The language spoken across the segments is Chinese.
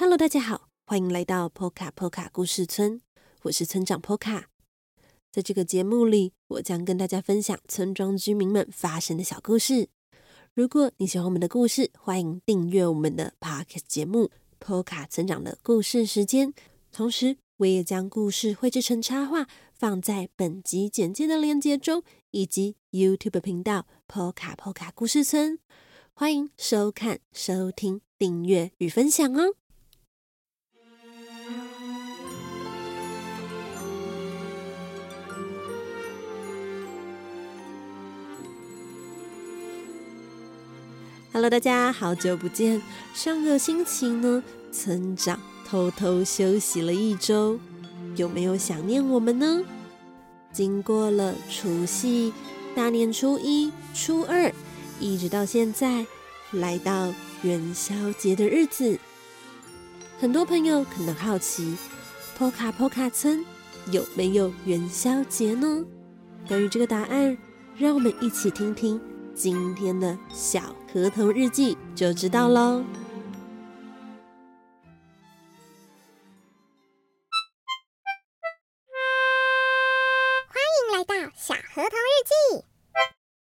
Hello，大家好，欢迎来到波卡波卡故事村，我是村长波卡。在这个节目里，我将跟大家分享村庄居民们发生的小故事。如果你喜欢我们的故事，欢迎订阅我们的 Podcast 节目《波卡村长的故事时间》。同时，我也将故事绘制成插画，放在本集简介的链接中，以及 YouTube 频道“波卡波卡故事村”。欢迎收看、收听、订阅与分享哦！Hello，大家好久不见。上个星期呢，村长偷偷休息了一周，有没有想念我们呢？经过了除夕、大年初一、初二。一直到现在，来到元宵节的日子，很多朋友可能好奇，波卡波卡村有没有元宵节呢？关于这个答案，让我们一起听听今天的小河童日记就知道喽。欢迎来到小河童日记。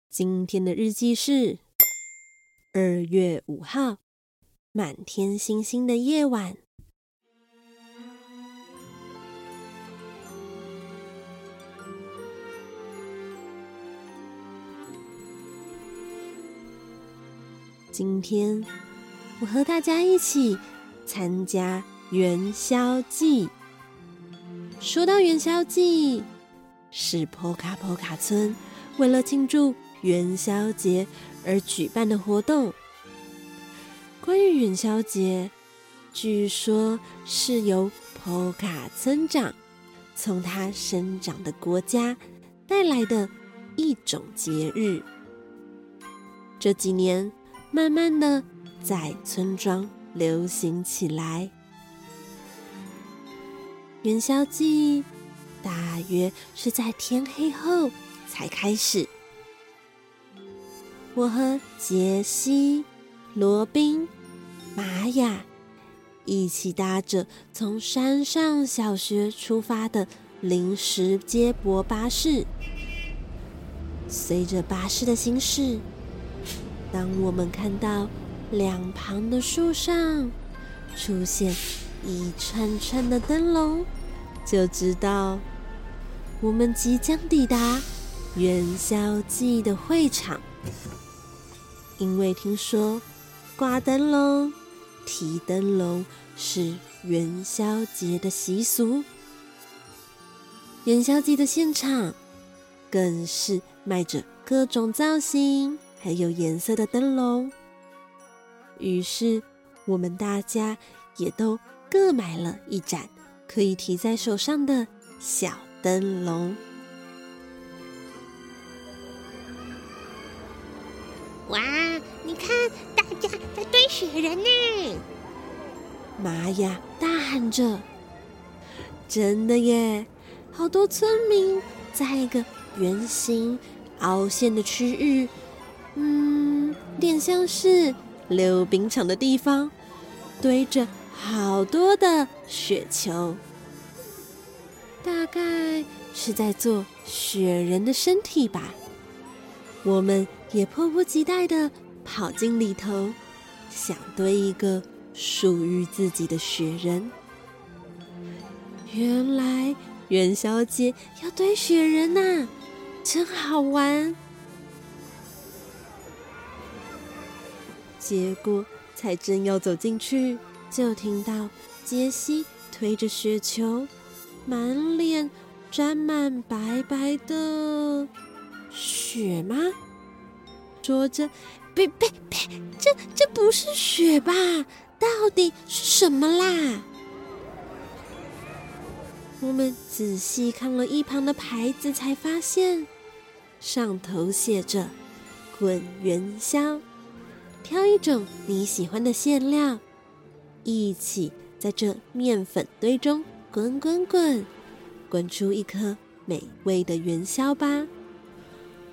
今天的日记是二月五号，满天星星的夜晚。今天我和大家一起参加元宵祭。说到元宵祭，是波卡波卡村为了庆祝。元宵节而举办的活动。关于元宵节，据说是由波卡村长从他生长的国家带来的一种节日。这几年，慢慢的在村庄流行起来。元宵祭大约是在天黑后才开始。我和杰西、罗宾、玛雅一起搭着从山上小学出发的临时接驳巴士，随着巴士的行驶，当我们看到两旁的树上出现一串串的灯笼，就知道我们即将抵达元宵祭的会场。因为听说挂灯笼、提灯笼是元宵节的习俗，元宵节的现场更是卖着各种造型还有颜色的灯笼。于是我们大家也都各买了一盏可以提在手上的小灯笼。哇！你看，大家在堆雪人呢！玛雅大喊着：“真的耶！好多村民在一个圆形凹陷的区域，嗯，点像是溜冰场的地方，堆着好多的雪球，大概是在做雪人的身体吧。”我们也迫不及待的跑进里头，想堆一个属于自己的雪人。原来元宵节要堆雪人呐，真好玩！结果才正要走进去，就听到杰西推着雪球，满脸沾满白白的。雪吗？说着，别别别，这这不是雪吧？到底是什么啦？我们仔细看了一旁的牌子，才发现上头写着“滚元宵”，挑一种你喜欢的馅料，一起在这面粉堆中滚滚滚，滚出一颗美味的元宵吧。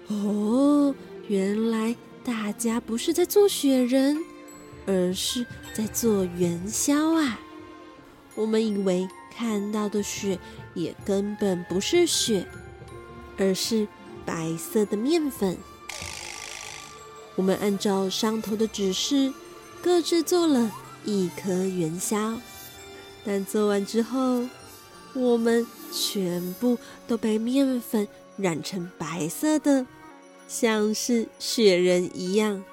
哦，原来大家不是在做雪人，而是在做元宵啊！我们以为看到的雪也根本不是雪，而是白色的面粉。我们按照上头的指示，各自做了一颗元宵。但做完之后，我们全部都被面粉染成白色的，像是雪人一样，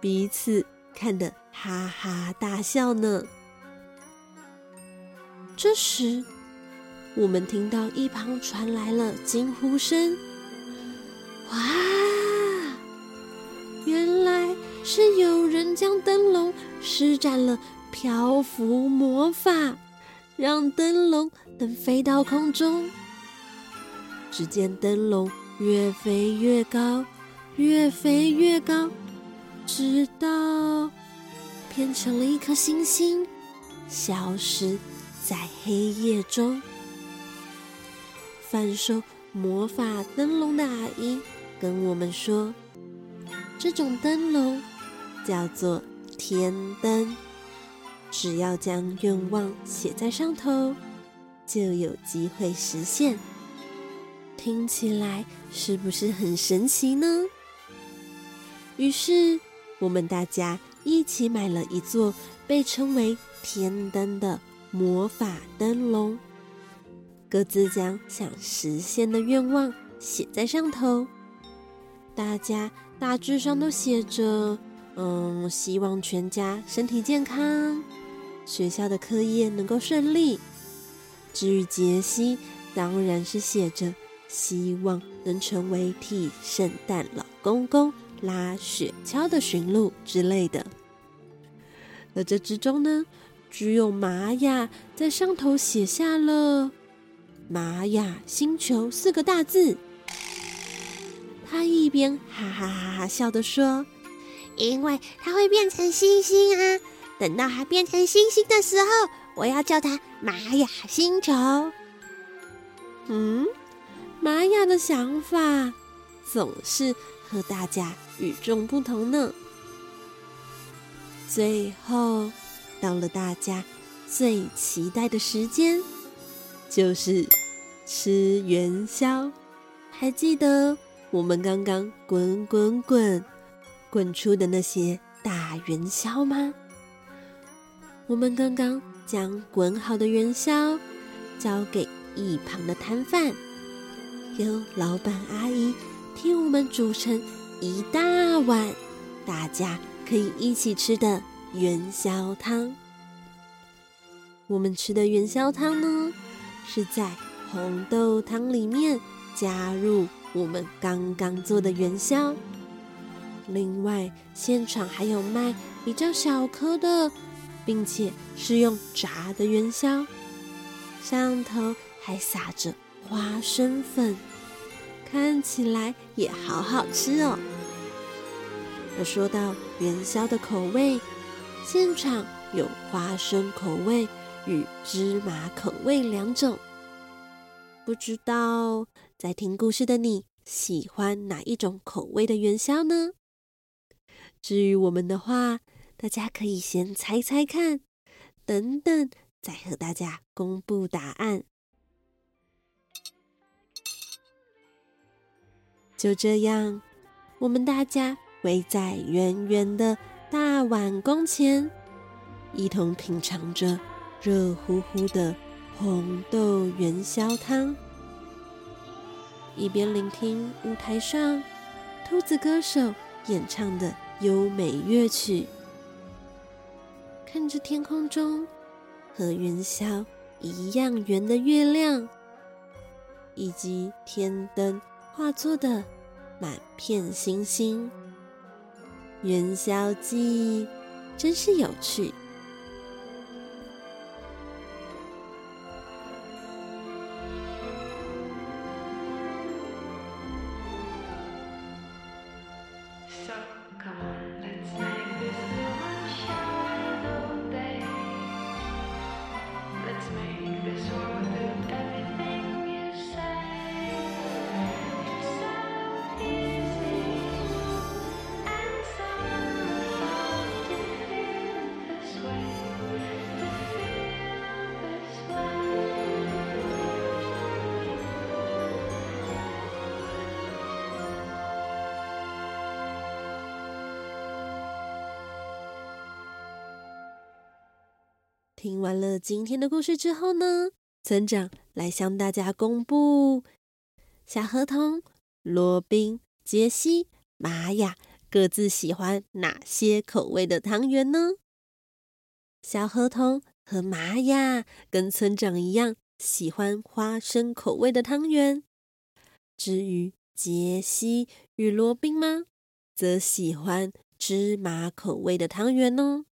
彼此看得哈哈大笑呢。这时，我们听到一旁传来了惊呼声：“哇！是有人将灯笼施展了漂浮魔法，让灯笼能飞到空中。只见灯笼越飞越高，越飞越高，直到变成了一颗星星，消失。”在黑夜中，贩售魔法灯笼的阿姨跟我们说，这种灯笼叫做天灯，只要将愿望写在上头，就有机会实现。听起来是不是很神奇呢？于是，我们大家一起买了一座被称为天灯的。魔法灯笼，各自将想实现的愿望写在上头。大家大致上都写着：“嗯，希望全家身体健康，学校的课业能够顺利。”至于杰西，当然是写着：“希望能成为替圣诞老公公拉雪橇的驯鹿之类的。”而这之中呢，只有玛雅在上头写下了“玛雅星球”四个大字。他一边哈哈哈哈笑的说：“因为它会变成星星啊！等到它变成星星的时候，我要叫它玛雅星球。”嗯，玛雅的想法总是和大家与众不同呢。最后。到了大家最期待的时间，就是吃元宵。还记得我们刚刚滚滚滚滚出的那些大元宵吗？我们刚刚将滚好的元宵交给一旁的摊贩，由老板阿姨替我们煮成一大碗，大家可以一起吃的。元宵汤，我们吃的元宵汤呢，是在红豆汤里面加入我们刚刚做的元宵。另外，现场还有卖比较小颗的，并且是用炸的元宵，上头还撒着花生粉，看起来也好好吃哦。而说到元宵的口味，现场有花生口味与芝麻口味两种，不知道在听故事的你喜欢哪一种口味的元宵呢？至于我们的话，大家可以先猜猜看，等等再和大家公布答案。就这样，我们大家围在圆圆的。大碗公前，一同品尝着热乎乎的红豆元宵汤，一边聆听舞台上兔子歌手演唱的优美乐曲。看着天空中和云霄一样圆的月亮，以及天灯化作的满片星星。元宵记忆真是有趣。上。听完了今天的故事之后呢，村长来向大家公布：小河童、罗宾、杰西、玛雅各自喜欢哪些口味的汤圆呢？小河童和玛雅跟村长一样，喜欢花生口味的汤圆。至于杰西与罗宾吗，则喜欢芝麻口味的汤圆哦。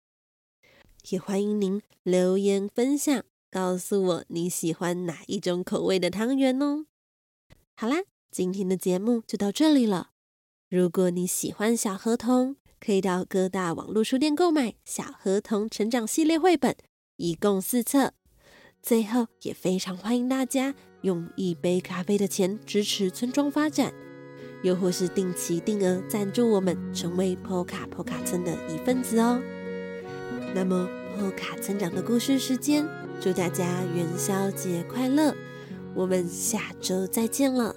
也欢迎您留言分享，告诉我你喜欢哪一种口味的汤圆哦。好啦，今天的节目就到这里了。如果你喜欢小河童，可以到各大网络书店购买《小河童成长系列》绘本，一共四册。最后，也非常欢迎大家用一杯咖啡的钱支持村庄发展，又或是定期定额赞助我们，成为波卡波卡村的一份子哦。那么，波卡村长的故事时间，祝大家元宵节快乐！我们下周再见了。